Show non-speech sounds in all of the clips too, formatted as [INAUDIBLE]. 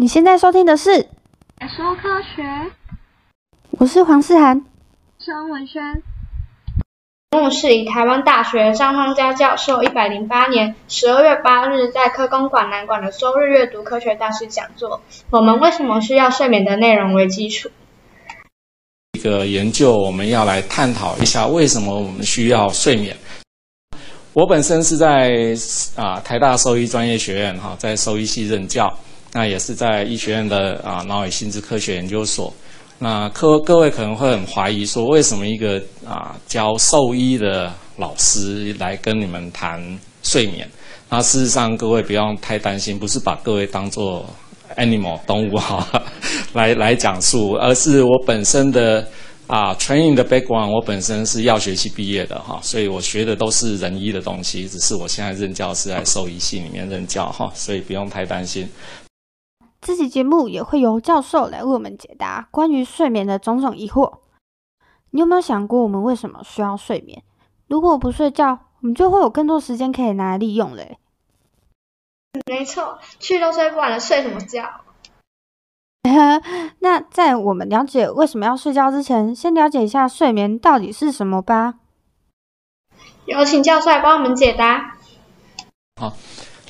你现在收听的是《说科学》，我是黄世涵，张文轩。节目是以台湾大学张方家教授一百零八年十二月八日在科工馆南馆的周日阅读科学大师讲座“我们为什么需要睡眠”的内容为基础。一个研究，我们要来探讨一下为什么我们需要睡眠。我本身是在啊台大兽医专业学院哈，在兽医系任教。那也是在医学院的啊脑与心智科学研究所。那各各位可能会很怀疑说，为什么一个啊教兽医的老师来跟你们谈睡眠？那事实上，各位不用太担心，不是把各位当做 animal 动物哈 [LAUGHS] 来 [LAUGHS] 来讲述，而是我本身的啊 training 的 background，我本身是药学系毕业的哈，所以我学的都是人医的东西，只是我现在任教是在兽医系里面任教哈，所以不用太担心。这期节目也会由教授来为我们解答关于睡眠的种种疑惑。你有没有想过，我们为什么需要睡眠？如果不睡觉，我们就会有更多时间可以拿来利用嘞。没错，去都睡不完了，睡什么觉？[LAUGHS] 那在我们了解为什么要睡觉之前，先了解一下睡眠到底是什么吧。有请教授来帮我们解答。好。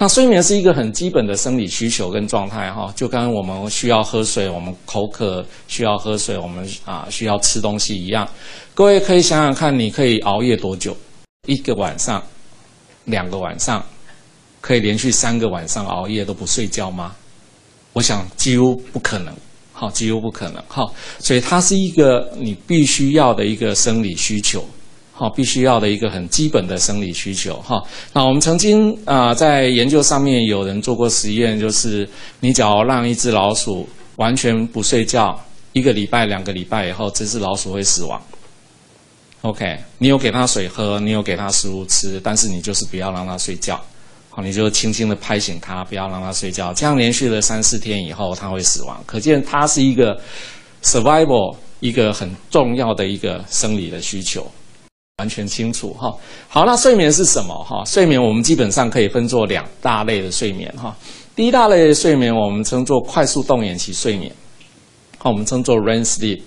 那睡眠是一个很基本的生理需求跟状态哈，就跟我们需要喝水，我们口渴需要喝水，我们啊需要吃东西一样。各位可以想想看，你可以熬夜多久？一个晚上、两个晚上，可以连续三个晚上熬夜都不睡觉吗？我想几乎不可能，好，几乎不可能，好，所以它是一个你必须要的一个生理需求。好，必须要的一个很基本的生理需求哈。那我们曾经啊，在研究上面有人做过实验，就是你只要让一只老鼠完全不睡觉，一个礼拜、两个礼拜以后，这只老鼠会死亡。OK，你有给它水喝，你有给它食物吃，但是你就是不要让它睡觉。好，你就轻轻的拍醒它，不要让它睡觉。这样连续了三四天以后，它会死亡。可见它是一个 survival 一个很重要的一个生理的需求。完全清楚哈，好，那睡眠是什么哈？睡眠我们基本上可以分作两大类的睡眠哈。第一大类的睡眠我们称作快速动眼期睡眠，好，我们称作 REM sleep，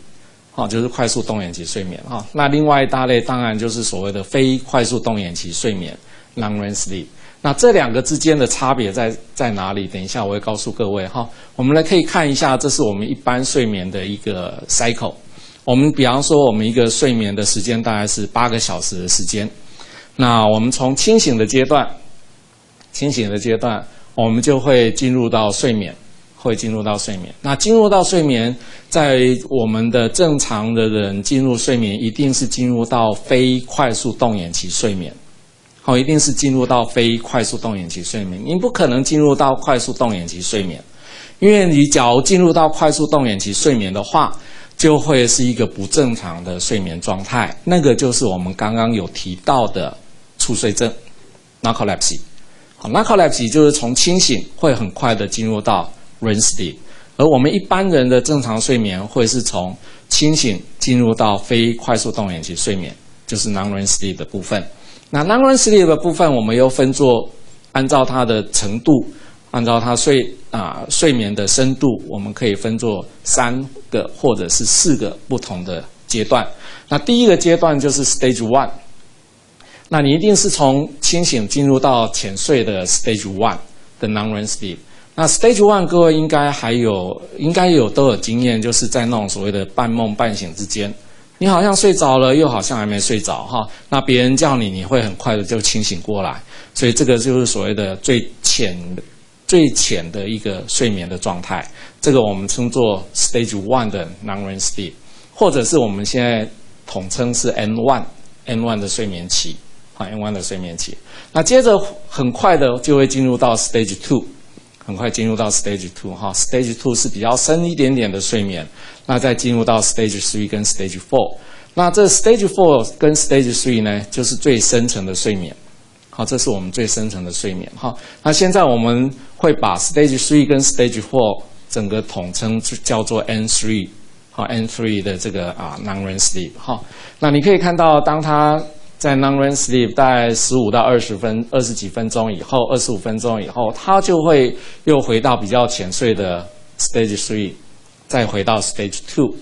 好，就是快速动眼期睡眠哈。那另外一大类当然就是所谓的非快速动眼期睡眠，long REM sleep。那这两个之间的差别在在哪里？等一下我会告诉各位哈。我们来可以看一下，这是我们一般睡眠的一个 cycle。我们比方说，我们一个睡眠的时间大概是八个小时的时间。那我们从清醒的阶段，清醒的阶段，我们就会进入到睡眠，会进入到睡眠。那进入到睡眠，在我们的正常的人进入睡眠，一定是进入到非快速动眼期睡眠。好，一定是进入到非快速动眼期睡眠。你不可能进入到快速动眼期睡眠，因为你假如进入到快速动眼期睡眠的话。就会是一个不正常的睡眠状态，那个就是我们刚刚有提到的猝睡症 （narcolepsy）。好，narcolepsy 就是从清醒会很快的进入到 REM sleep，而我们一般人的正常睡眠会是从清醒进入到非快速动眼期睡眠，就是 non-REM sleep 的部分。那 non-REM sleep 的部分，我们又分作按照它的程度。按照他睡啊睡眠的深度，我们可以分作三个或者是四个不同的阶段。那第一个阶段就是 Stage One，那你一定是从清醒进入到浅睡的 Stage One 的 Non-REM Sleep。那 Stage One 各位应该还有应该有都有经验，就是在那种所谓的半梦半醒之间，你好像睡着了，又好像还没睡着哈。那别人叫你，你会很快的就清醒过来，所以这个就是所谓的最浅。最浅的一个睡眠的状态，这个我们称作 Stage One 的 Non-REM Sleep，或者是我们现在统称是 N One，N One 的睡眠期，啊 N One 的睡眠期。那接着很快的就会进入到 Stage Two，很快进入到 Stage Two 哈，Stage Two 是比较深一点点的睡眠。那再进入到 Stage Three 跟 Stage Four，那这 Stage Four 跟 Stage Three 呢，就是最深层的睡眠。好，这是我们最深层的睡眠。哈，那现在我们会把 Stage Three 跟 Stage Four 整个统称叫做 N Three，好，N Three 的这个啊 Non-REM Sleep。哈，那你可以看到，当他在 Non-REM Sleep 大概十五到二十分、二十几分钟以后，二十五分钟以后，他就会又回到比较浅睡的 stage three，再回到 stage two，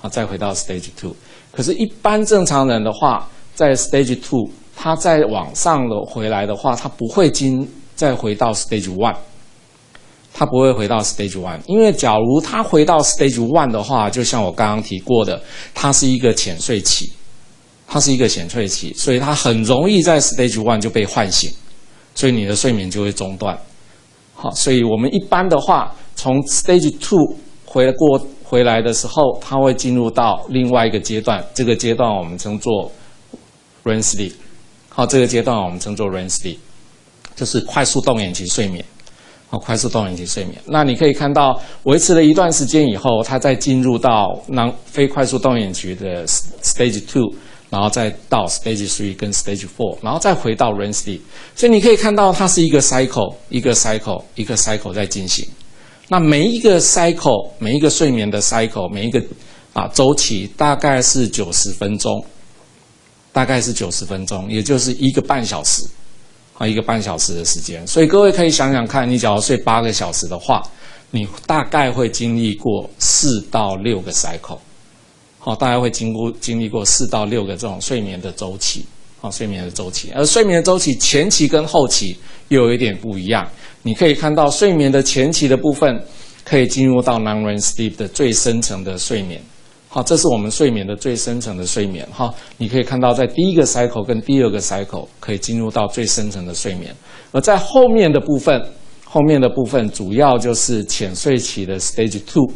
啊，再回到 stage two。可是，一般正常人的话，在 stage two，他再往上的回来的话，他不会经再回到 stage one，他不会回到 stage one，因为假如他回到 stage one 的话，就像我刚刚提过的，它是一个浅睡期，它是一个浅睡期，所以它很容易在 stage one 就被唤醒，所以你的睡眠就会中断。好，所以我们一般的话，从 stage two 回过回来的时候，它会进入到另外一个阶段，这个阶段我们称作 REM sleep。好，这个阶段我们称作 REM sleep，就是快速动眼期睡眠。好，快速动眼期睡眠。那你可以看到，维持了一段时间以后，它再进入到那非快速动眼期的 stage two，然后再到 stage three 跟 stage four，然后再回到 REM sleep。所以你可以看到，它是一个 cycle，一个 cycle，一个 cycle 在进行。那每一个 cycle，每一个睡眠的 cycle，每一个啊周期大概是九十分钟，大概是九十分钟，也就是一个半小时。啊，一个半小时的时间，所以各位可以想想看，你假如睡八个小时的话，你大概会经历过四到六个 cycle，好，大概会经过经历过四到六个这种睡眠的周期，好，睡眠的周期，而睡眠的周期前期跟后期又有一点不一样。你可以看到，睡眠的前期的部分可以进入到 non-REM sleep 的最深层的睡眠。好，这是我们睡眠的最深层的睡眠。哈，你可以看到，在第一个 cycle 跟第二个 cycle 可以进入到最深层的睡眠，而在后面的部分，后面的部分主要就是浅睡期的 stage two，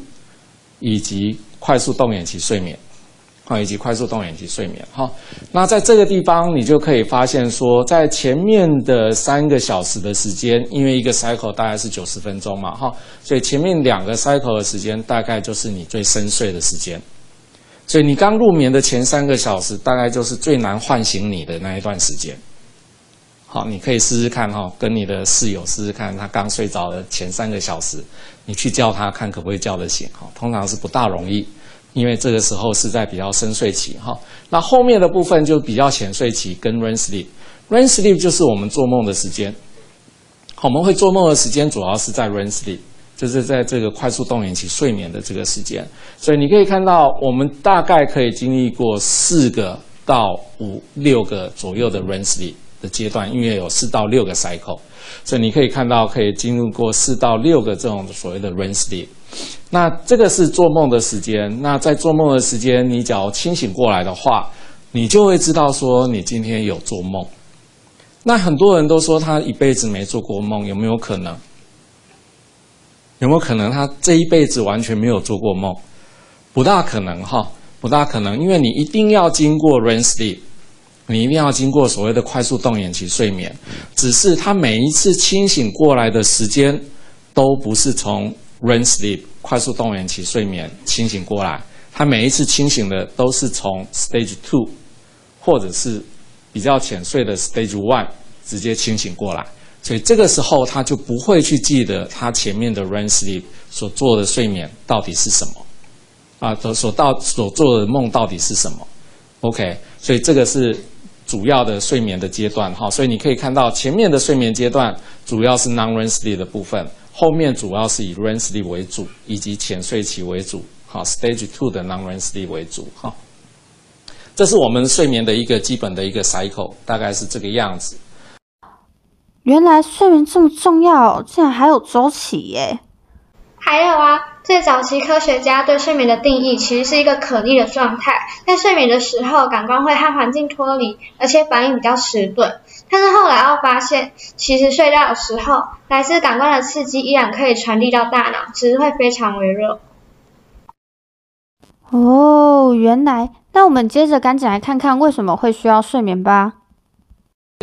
以及快速动眼期睡眠，好，以及快速动眼期睡眠。哈，那在这个地方，你就可以发现说，在前面的三个小时的时间，因为一个 cycle 大概是九十分钟嘛，哈，所以前面两个 cycle 的时间大概就是你最深睡的时间。所以你刚入眠的前三个小时，大概就是最难唤醒你的那一段时间。好，你可以试试看哈，跟你的室友试试看，他刚睡着的前三个小时，你去叫他看可不可以叫得醒哈。通常是不大容易，因为这个时候是在比较深睡期哈。那后面的部分就比较浅睡期跟 REM sleep。REM sleep 就是我们做梦的时间。我们会做梦的时间主要是在 REM sleep。就是在这个快速动眼期睡眠的这个时间，所以你可以看到，我们大概可以经历过四个到五六个左右的 REM sleep 的阶段，因为有四到六个 cycle，所以你可以看到可以进入过四到六个这种所谓的 REM sleep。那这个是做梦的时间。那在做梦的时间，你只要清醒过来的话，你就会知道说你今天有做梦。那很多人都说他一辈子没做过梦，有没有可能？有没有可能他这一辈子完全没有做过梦？不大可能哈，不大可能，因为你一定要经过 REM sleep，你一定要经过所谓的快速动眼期睡眠。只是他每一次清醒过来的时间，都不是从 REM sleep 快速动眼期睡眠清醒过来，他每一次清醒的都是从 stage two，或者是比较浅睡的 stage one 直接清醒过来。所以这个时候他就不会去记得他前面的 REM sleep 所做的睡眠到底是什么，啊，所所到所做的梦到底是什么？OK，所以这个是主要的睡眠的阶段哈。所以你可以看到前面的睡眠阶段主要是 non-REM sleep 的部分，后面主要是以 REM sleep 为主，以及浅睡期为主，好，stage two 的 non-REM sleep 为主哈。这是我们睡眠的一个基本的一个 cycle，大概是这个样子。原来睡眠这么重要，竟然还有周期耶！还有啊，最早期科学家对睡眠的定义其实是一个可逆的状态，在睡眠的时候，感官会和环境脱离，而且反应比较迟钝。但是后来又发现，其实睡觉的时候，来自感官的刺激依然可以传递到大脑，只是会非常微弱。哦，原来，那我们接着赶紧来看看为什么会需要睡眠吧。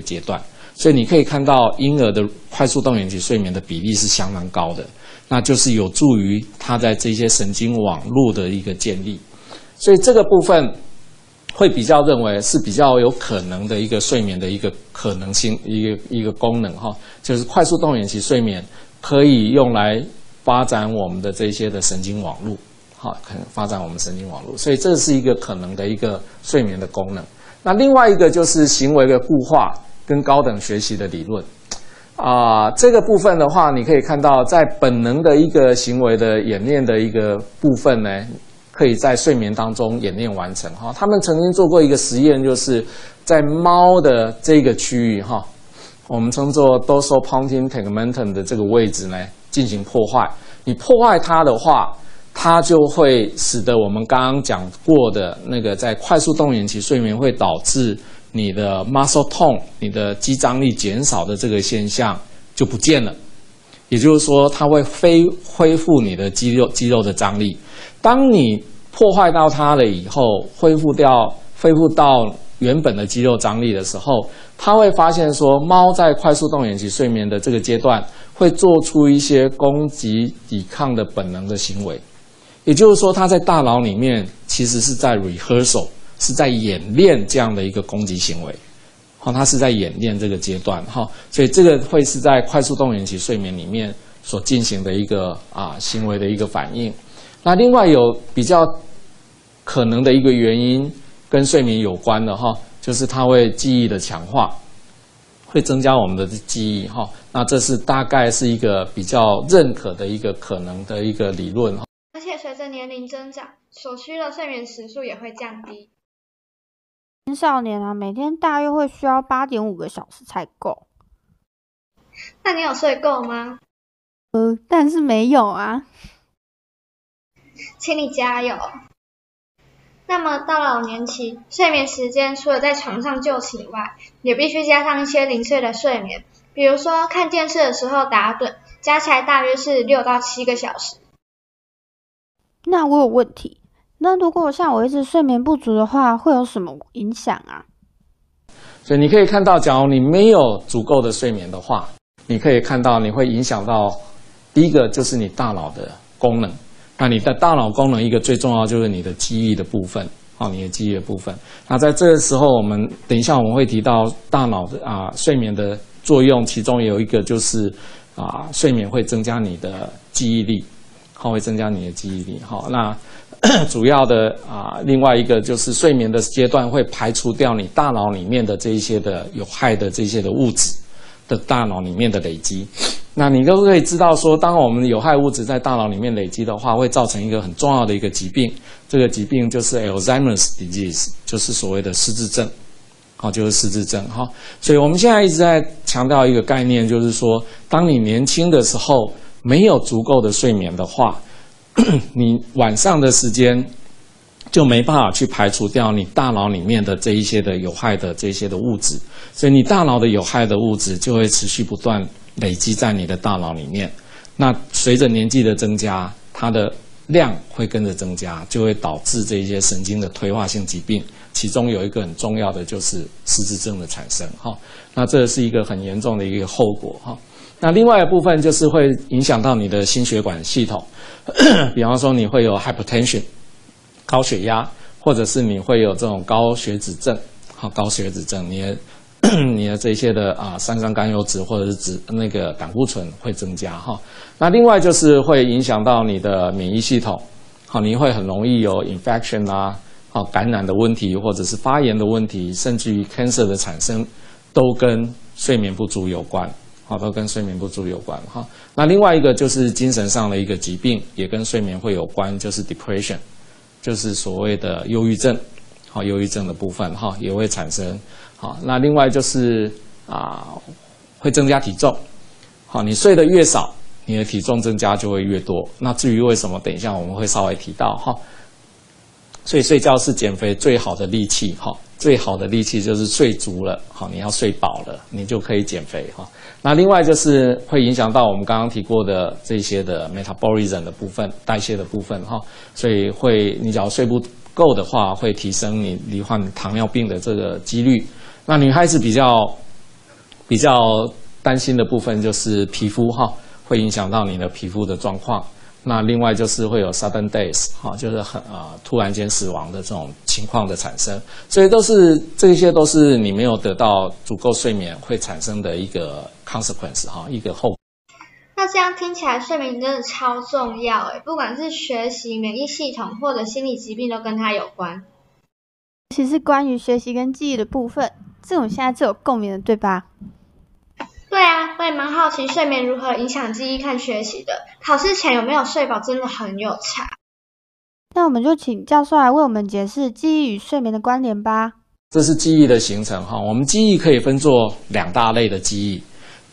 阶段。所以你可以看到，婴儿的快速动眼期睡眠的比例是相当高的，那就是有助于他在这些神经网络的一个建立。所以这个部分会比较认为是比较有可能的一个睡眠的一个可能性，一个一个功能哈，就是快速动眼期睡眠可以用来发展我们的这些的神经网络，好，可能发展我们神经网络。所以这是一个可能的一个睡眠的功能。那另外一个就是行为的固化。跟高等学习的理论，啊，这个部分的话，你可以看到，在本能的一个行为的演练的一个部分呢，可以在睡眠当中演练完成哈。他们曾经做过一个实验，就是在猫的这个区域哈，我们称作 dorsal pontine tegmentum 的这个位置呢进行破坏。你破坏它的话，它就会使得我们刚刚讲过的那个在快速动眼期睡眠会导致。你的 muscle tone，你的肌张力减少的这个现象就不见了，也就是说，它会非恢复你的肌肉肌肉的张力。当你破坏到它了以后，恢复掉恢复到原本的肌肉张力的时候，它会发现说，猫在快速动眼期睡眠的这个阶段，会做出一些攻击抵抗的本能的行为，也就是说，它在大脑里面其实是在 rehearsal。是在演练这样的一个攻击行为，好，它是在演练这个阶段，哈，所以这个会是在快速动眼期睡眠里面所进行的一个啊行为的一个反应。那另外有比较可能的一个原因跟睡眠有关的哈，就是它会记忆的强化，会增加我们的记忆哈。那这是大概是一个比较认可的一个可能的一个理论。而且随着年龄增长，所需的睡眠时数也会降低。青少年啊，每天大约会需要八点五个小时才够。那你有睡够吗？呃，但是没有啊。请你加油。那么到老年期，睡眠时间除了在床上就寝外，也必须加上一些零碎的睡眠，比如说看电视的时候打盹，加起来大约是六到七个小时。那我有问题。那如果像我一直睡眠不足的话，会有什么影响啊？所以你可以看到，假如你没有足够的睡眠的话，你可以看到你会影响到第一个就是你大脑的功能。那你的大脑功能一个最重要就是你的记忆的部分，哦，你的记忆的部分。那在这个时候，我们等一下我们会提到大脑的啊睡眠的作用，其中有一个就是啊睡眠会增加你的记忆力，好，会增加你的记忆力。好，那。[COUGHS] 主要的啊，另外一个就是睡眠的阶段会排除掉你大脑里面的这一些的有害的这些的物质的大脑里面的累积。那你都可以知道说，当我们有害物质在大脑里面累积的话，会造成一个很重要的一个疾病。这个疾病就是 Alzheimer's disease，就是所谓的失智症。好，就是失智症。哈，所以我们现在一直在强调一个概念，就是说，当你年轻的时候没有足够的睡眠的话。[COUGHS] 你晚上的时间就没办法去排除掉你大脑里面的这一些的有害的这些的物质，所以你大脑的有害的物质就会持续不断累积在你的大脑里面。那随着年纪的增加，它的量会跟着增加，就会导致这些神经的退化性疾病，其中有一个很重要的就是失智症的产生。哈，那这是一个很严重的一个后果。哈。那另外一部分就是会影响到你的心血管系统，[CLEARS THROAT] 比方说你会有 hypertension 高血压，或者是你会有这种高血脂症，好高血脂症，你的 [CLEARS THROAT] 你的这些的啊三酸甘油脂或者是脂那个胆固醇会增加哈。那另外就是会影响到你的免疫系统，好你会很容易有 infection 啊，好感染的问题，或者是发炎的问题，甚至于 cancer 的产生，都跟睡眠不足有关。好，都跟睡眠不足有关哈。那另外一个就是精神上的一个疾病，也跟睡眠会有关，就是 depression，就是所谓的忧郁症。好，忧郁症的部分哈也会产生。好，那另外就是啊，会增加体重。好，你睡得越少，你的体重增加就会越多。那至于为什么，等一下我们会稍微提到哈。所以睡觉是减肥最好的利器哈。最好的利器就是睡足了，好，你要睡饱了，你就可以减肥哈。那另外就是会影响到我们刚刚提过的这些的 metabolism 的部分，代谢的部分哈。所以会，你只要睡不够的话，会提升你罹患糖尿病的这个几率。那女孩子比较比较担心的部分就是皮肤哈，会影响到你的皮肤的状况。那另外就是会有 sudden death，哈，就是很啊突然间死亡的这种情况的产生，所以都是这些都是你没有得到足够睡眠会产生的一个 consequence，哈，一个后。那这样听起来，睡眠真的超重要诶，不管是学习、免疫系统或者心理疾病都跟它有关。其实关于学习跟记忆的部分，这种现在最有共鸣的，对吧？对啊。我也蛮好奇睡眠如何影响记忆和学习的。考试前有没有睡饱真的很有差。那我们就请教授来为我们解释记忆与睡眠的关联吧。这是记忆的形成哈，我们记忆可以分作两大类的记忆。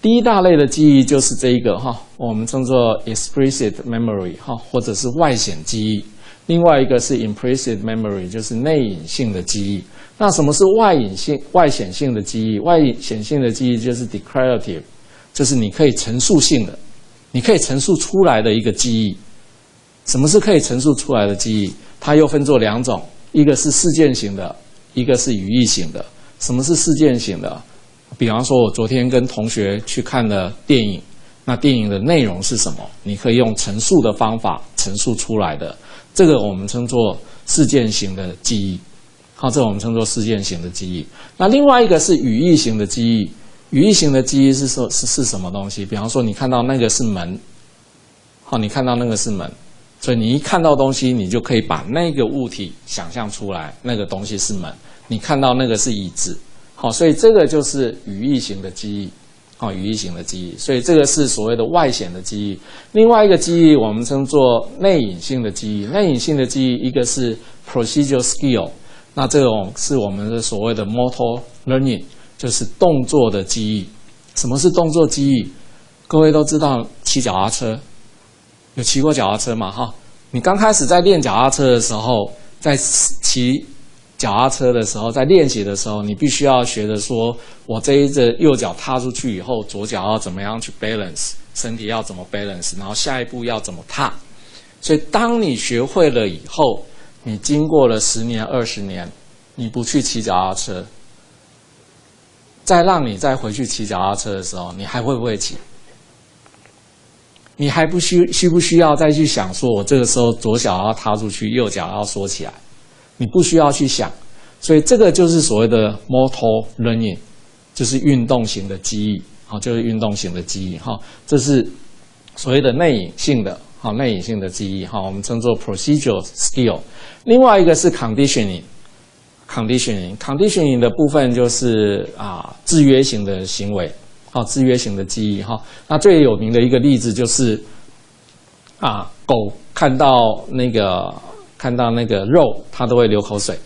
第一大类的记忆就是这一个哈，我们称作 explicit memory 哈，或者是外显记忆。另外一个是 implicit memory，就是内隐性的记忆。那什么是外隐性、外显性的记忆？外显性的记忆就是 declarative，就是你可以陈述性的，你可以陈述出来的一个记忆。什么是可以陈述出来的记忆？它又分作两种，一个是事件型的，一个是语义型的。什么是事件型的？比方说，我昨天跟同学去看了电影，那电影的内容是什么？你可以用陈述的方法陈述出来的。这个我们称作事件型的记忆，好，这我们称作事件型的记忆。那另外一个是语义型的记忆，语义型的记忆是说，是是什么东西？比方说，你看到那个是门，好，你看到那个是门，所以你一看到东西，你就可以把那个物体想象出来，那个东西是门。你看到那个是椅子，好，所以这个就是语义型的记忆。哦，语义型的记忆，所以这个是所谓的外显的记忆。另外一个记忆，我们称作内隐性的记忆。内隐性的记忆，一个是 procedural skill，那这种是我们的所谓的 motor learning，就是动作的记忆。什么是动作记忆？各位都知道骑脚踏车，有骑过脚踏车嘛？哈，你刚开始在练脚踏车的时候，在骑。脚踏车的时候，在练习的时候，你必须要学着说：我这一只右脚踏出去以后，左脚要怎么样去 balance，身体要怎么 balance，然后下一步要怎么踏。所以，当你学会了以后，你经过了十年、二十年，你不去骑脚踏车，再让你再回去骑脚踏车的时候，你还会不会骑？你还不需需不需要再去想说，我这个时候左脚要踏出去，右脚要缩起来？你不需要去想，所以这个就是所谓的 motor learning，就是运动型的记忆，好，就是运动型的记忆，哈，这是所谓的内隐性的，好，内隐性的记忆，哈，我们称作 procedural skill。另外一个是 conditioning，conditioning，conditioning 的部分就是啊，制约型的行为，好，制约型的记忆，哈，那最有名的一个例子就是啊，狗看到那个。看到那个肉，它都会流口水，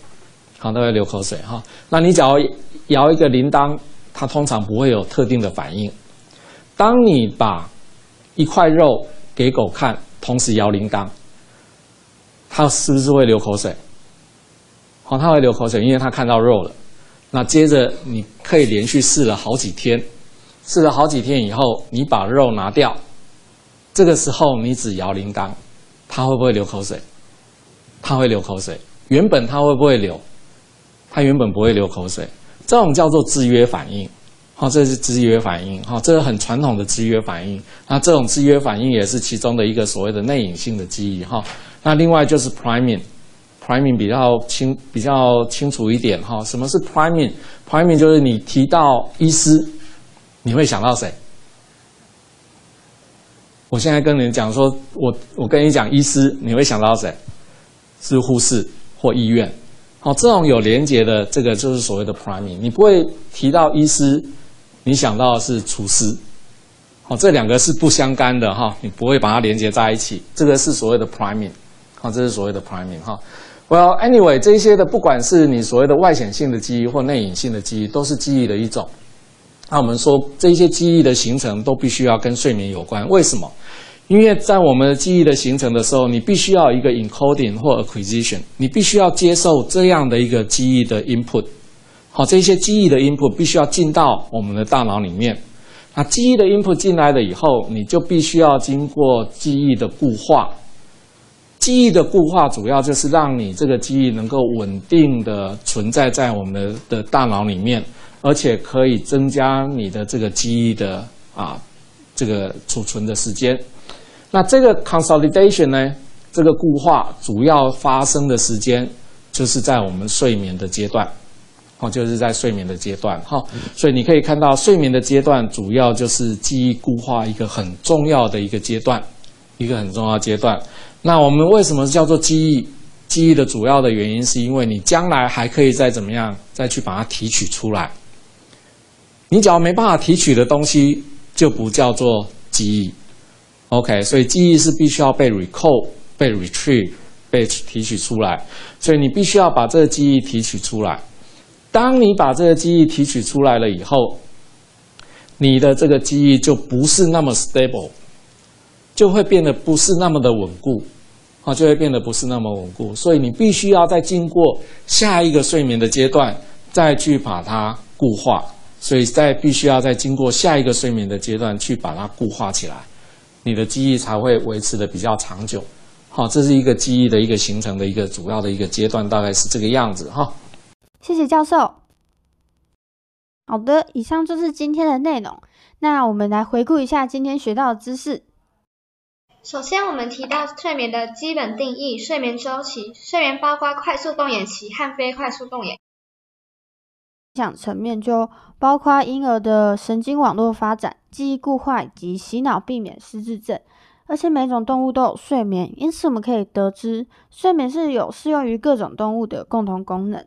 好，都会流口水哈。那你只要摇一个铃铛，它通常不会有特定的反应。当你把一块肉给狗看，同时摇铃铛，它是不是会流口水？好，它会流口水，因为它看到肉了。那接着你可以连续试了好几天，试了好几天以后，你把肉拿掉，这个时候你只摇铃铛，它会不会流口水？它会流口水，原本它会不会流？它原本不会流口水，这种叫做制约反应。好，这是制约反应。好，这是很传统的制约反应。那这种制约反应也是其中的一个所谓的内隐性的记忆。哈，那另外就是 priming，priming 比较清比较清楚一点。哈，什么是 priming？priming 就是你提到医师，你会想到谁？我现在跟你讲说，我我跟你讲医师，你会想到谁？是护士或医院，好，这种有连接的，这个就是所谓的 priming。你不会提到医师，你想到的是厨师，好，这两个是不相干的哈，你不会把它连接在一起。这个是所谓的 priming，好，这是所谓的 priming 哈。Well anyway，这些的不管是你所谓的外显性的记忆或内隐性的记忆，都是记忆的一种。那我们说这些记忆的形成都必须要跟睡眠有关，为什么？因为在我们的记忆的形成的时候，你必须要一个 encoding 或 acquisition，你必须要接受这样的一个记忆的 input。好，这些记忆的 input 必须要进到我们的大脑里面。那记忆的 input 进来了以后，你就必须要经过记忆的固化。记忆的固化主要就是让你这个记忆能够稳定的存在在我们的的大脑里面，而且可以增加你的这个记忆的啊这个储存的时间。那这个 consolidation 呢？这个固化主要发生的时间就是在我们睡眠的阶段，就是在睡眠的阶段，哈。所以你可以看到，睡眠的阶段主要就是记忆固化一个很重要的一个阶段，一个很重要阶段。那我们为什么叫做记忆？记忆的主要的原因是因为你将来还可以再怎么样，再去把它提取出来。你只要没办法提取的东西。就不叫做记忆。OK，所以记忆是必须要被 recall、被 retrieve、被提取出来，所以你必须要把这个记忆提取出来。当你把这个记忆提取出来了以后，你的这个记忆就不是那么 stable，就会变得不是那么的稳固，啊，就会变得不是那么稳固。所以你必须要再经过下一个睡眠的阶段，再去把它固化。所以在必须要再经过下一个睡眠的阶段去把它固化起来。你的记忆才会维持的比较长久，好，这是一个记忆的一个形成的一个主要的一个阶段，大概是这个样子哈。谢谢教授。好的，以上就是今天的内容。那我们来回顾一下今天学到的知识。首先，我们提到睡眠的基本定义：睡眠周期，睡眠包括快速动眼期和非快速动眼。影响层面就包括婴儿的神经网络发展、记忆固化以及洗脑，避免失智症。而且每种动物都有睡眠，因此我们可以得知，睡眠是有适用于各种动物的共同功能。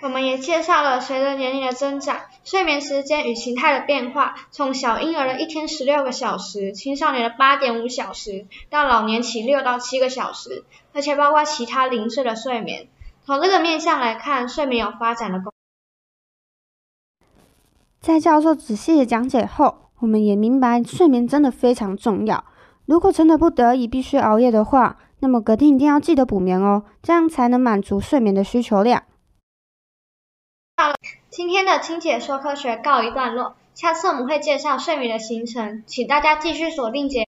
我们也介绍了随着年龄的增长，睡眠时间与形态的变化，从小婴儿的一天十六个小时，青少年的八点五小时，到老年期六到七个小时，而且包括其他零碎的睡眠。从这个面向来看，睡眠有发展的功。在教授仔细的讲解后，我们也明白睡眠真的非常重要。如果真的不得已必须熬夜的话，那么隔天一定要记得补眠哦，这样才能满足睡眠的需求量。好了，今天的清解说科学告一段落，下次我们会介绍睡眠的行程，请大家继续锁定节。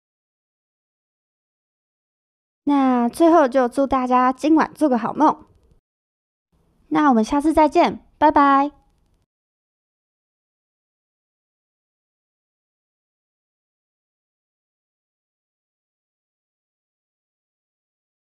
那最后就祝大家今晚做个好梦。那我们下次再见，拜拜。